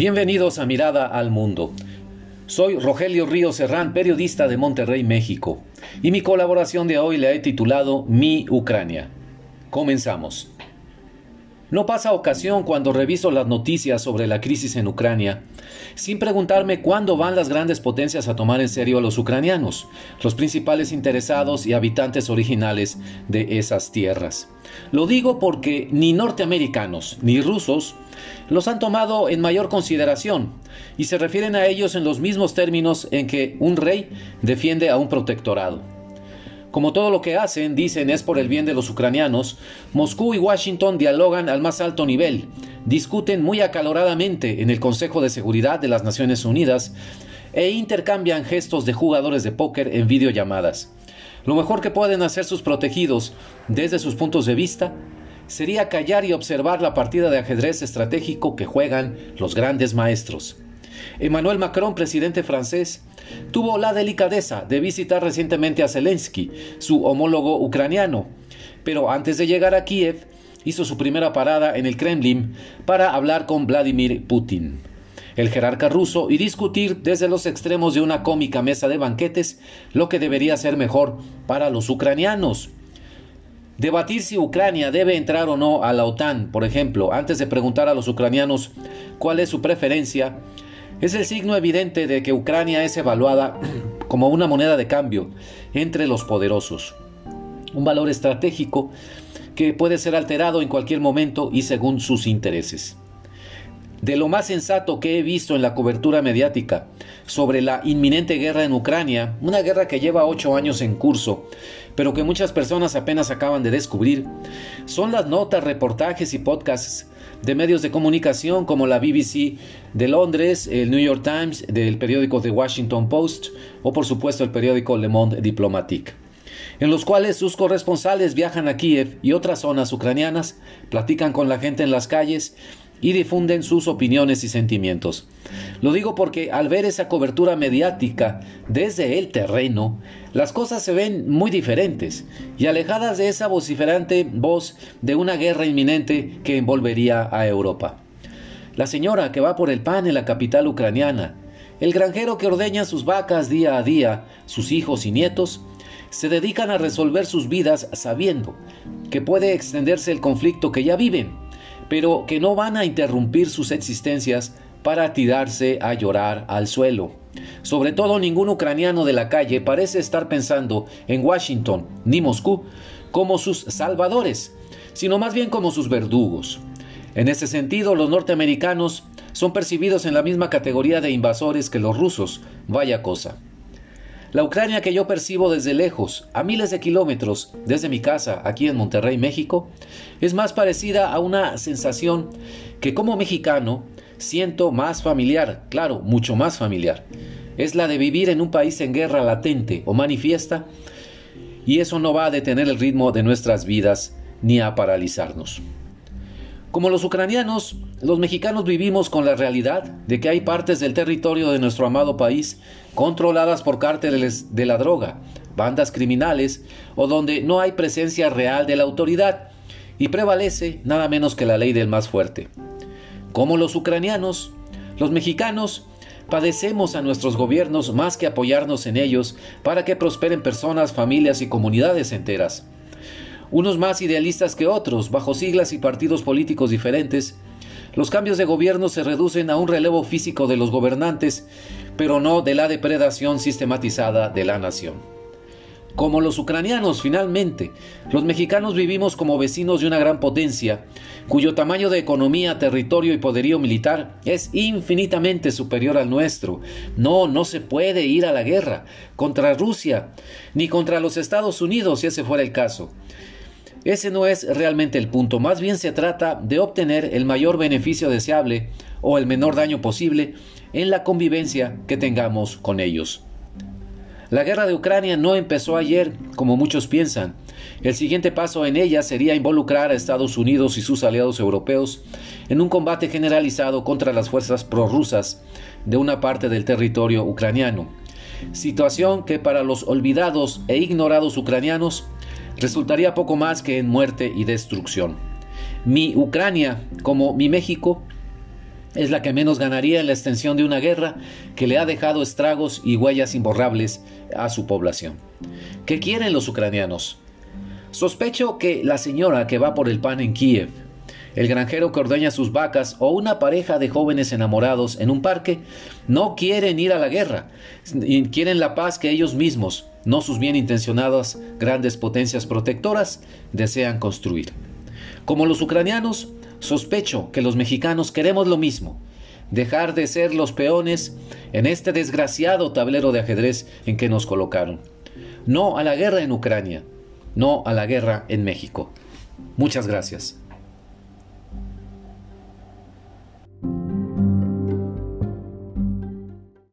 Bienvenidos a Mirada al Mundo. Soy Rogelio Río Serrán, periodista de Monterrey, México, y mi colaboración de hoy la he titulado Mi Ucrania. Comenzamos. No pasa ocasión cuando reviso las noticias sobre la crisis en Ucrania sin preguntarme cuándo van las grandes potencias a tomar en serio a los ucranianos, los principales interesados y habitantes originales de esas tierras. Lo digo porque ni norteamericanos ni rusos los han tomado en mayor consideración y se refieren a ellos en los mismos términos en que un rey defiende a un protectorado. Como todo lo que hacen, dicen, es por el bien de los ucranianos, Moscú y Washington dialogan al más alto nivel, discuten muy acaloradamente en el Consejo de Seguridad de las Naciones Unidas e intercambian gestos de jugadores de póker en videollamadas. Lo mejor que pueden hacer sus protegidos, desde sus puntos de vista, sería callar y observar la partida de ajedrez estratégico que juegan los grandes maestros. Emmanuel Macron, presidente francés, tuvo la delicadeza de visitar recientemente a Zelensky, su homólogo ucraniano, pero antes de llegar a Kiev, hizo su primera parada en el Kremlin para hablar con Vladimir Putin, el jerarca ruso, y discutir desde los extremos de una cómica mesa de banquetes lo que debería ser mejor para los ucranianos. Debatir si Ucrania debe entrar o no a la OTAN, por ejemplo, antes de preguntar a los ucranianos cuál es su preferencia, es el signo evidente de que Ucrania es evaluada como una moneda de cambio entre los poderosos, un valor estratégico que puede ser alterado en cualquier momento y según sus intereses. De lo más sensato que he visto en la cobertura mediática sobre la inminente guerra en Ucrania, una guerra que lleva ocho años en curso, pero que muchas personas apenas acaban de descubrir, son las notas, reportajes y podcasts de medios de comunicación como la BBC de Londres, el New York Times, del periódico The Washington Post o por supuesto el periódico Le Monde Diplomatique, en los cuales sus corresponsales viajan a Kiev y otras zonas ucranianas, platican con la gente en las calles y difunden sus opiniones y sentimientos. Lo digo porque al ver esa cobertura mediática desde el terreno, las cosas se ven muy diferentes y alejadas de esa vociferante voz de una guerra inminente que envolvería a Europa. La señora que va por el pan en la capital ucraniana, el granjero que ordeña sus vacas día a día, sus hijos y nietos, se dedican a resolver sus vidas sabiendo que puede extenderse el conflicto que ya viven pero que no van a interrumpir sus existencias para tirarse a llorar al suelo. Sobre todo ningún ucraniano de la calle parece estar pensando en Washington ni Moscú como sus salvadores, sino más bien como sus verdugos. En ese sentido, los norteamericanos son percibidos en la misma categoría de invasores que los rusos, vaya cosa. La Ucrania que yo percibo desde lejos, a miles de kilómetros desde mi casa aquí en Monterrey, México, es más parecida a una sensación que como mexicano siento más familiar, claro, mucho más familiar. Es la de vivir en un país en guerra latente o manifiesta y eso no va a detener el ritmo de nuestras vidas ni a paralizarnos. Como los ucranianos, los mexicanos vivimos con la realidad de que hay partes del territorio de nuestro amado país controladas por cárteles de la droga, bandas criminales o donde no hay presencia real de la autoridad y prevalece nada menos que la ley del más fuerte. Como los ucranianos, los mexicanos padecemos a nuestros gobiernos más que apoyarnos en ellos para que prosperen personas, familias y comunidades enteras unos más idealistas que otros, bajo siglas y partidos políticos diferentes, los cambios de gobierno se reducen a un relevo físico de los gobernantes, pero no de la depredación sistematizada de la nación. Como los ucranianos, finalmente, los mexicanos vivimos como vecinos de una gran potencia, cuyo tamaño de economía, territorio y poderío militar es infinitamente superior al nuestro. No, no se puede ir a la guerra contra Rusia, ni contra los Estados Unidos, si ese fuera el caso. Ese no es realmente el punto, más bien se trata de obtener el mayor beneficio deseable o el menor daño posible en la convivencia que tengamos con ellos. La guerra de Ucrania no empezó ayer, como muchos piensan. El siguiente paso en ella sería involucrar a Estados Unidos y sus aliados europeos en un combate generalizado contra las fuerzas prorrusas de una parte del territorio ucraniano. Situación que para los olvidados e ignorados ucranianos resultaría poco más que en muerte y destrucción. Mi Ucrania, como mi México, es la que menos ganaría en la extensión de una guerra que le ha dejado estragos y huellas imborrables a su población. ¿Qué quieren los ucranianos? Sospecho que la señora que va por el pan en Kiev, el granjero que ordeña sus vacas o una pareja de jóvenes enamorados en un parque no quieren ir a la guerra, quieren la paz que ellos mismos, no sus bien intencionadas grandes potencias protectoras, desean construir. Como los ucranianos, Sospecho que los mexicanos queremos lo mismo, dejar de ser los peones en este desgraciado tablero de ajedrez en que nos colocaron. No a la guerra en Ucrania, no a la guerra en México. Muchas gracias.